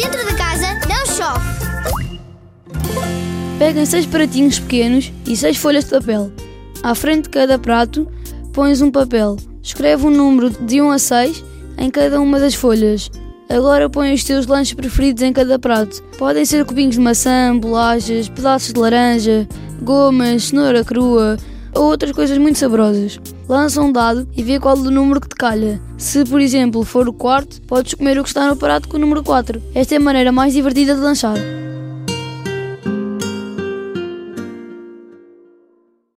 Dentro de casa não chove. Peguem seis pratinhos pequenos e seis folhas de papel. À frente de cada prato, pões um papel. Escreve um número de 1 a 6 em cada uma das folhas. Agora põe os teus lanches preferidos em cada prato. Podem ser cubinhos de maçã, bolachas, pedaços de laranja, gomas, cenoura crua ou outras coisas muito saborosas. Lança um dado e vê qual o número que te calha. Se, por exemplo, for o quarto, podes comer o que está no prato com o número 4. Esta é a maneira mais divertida de lanchar.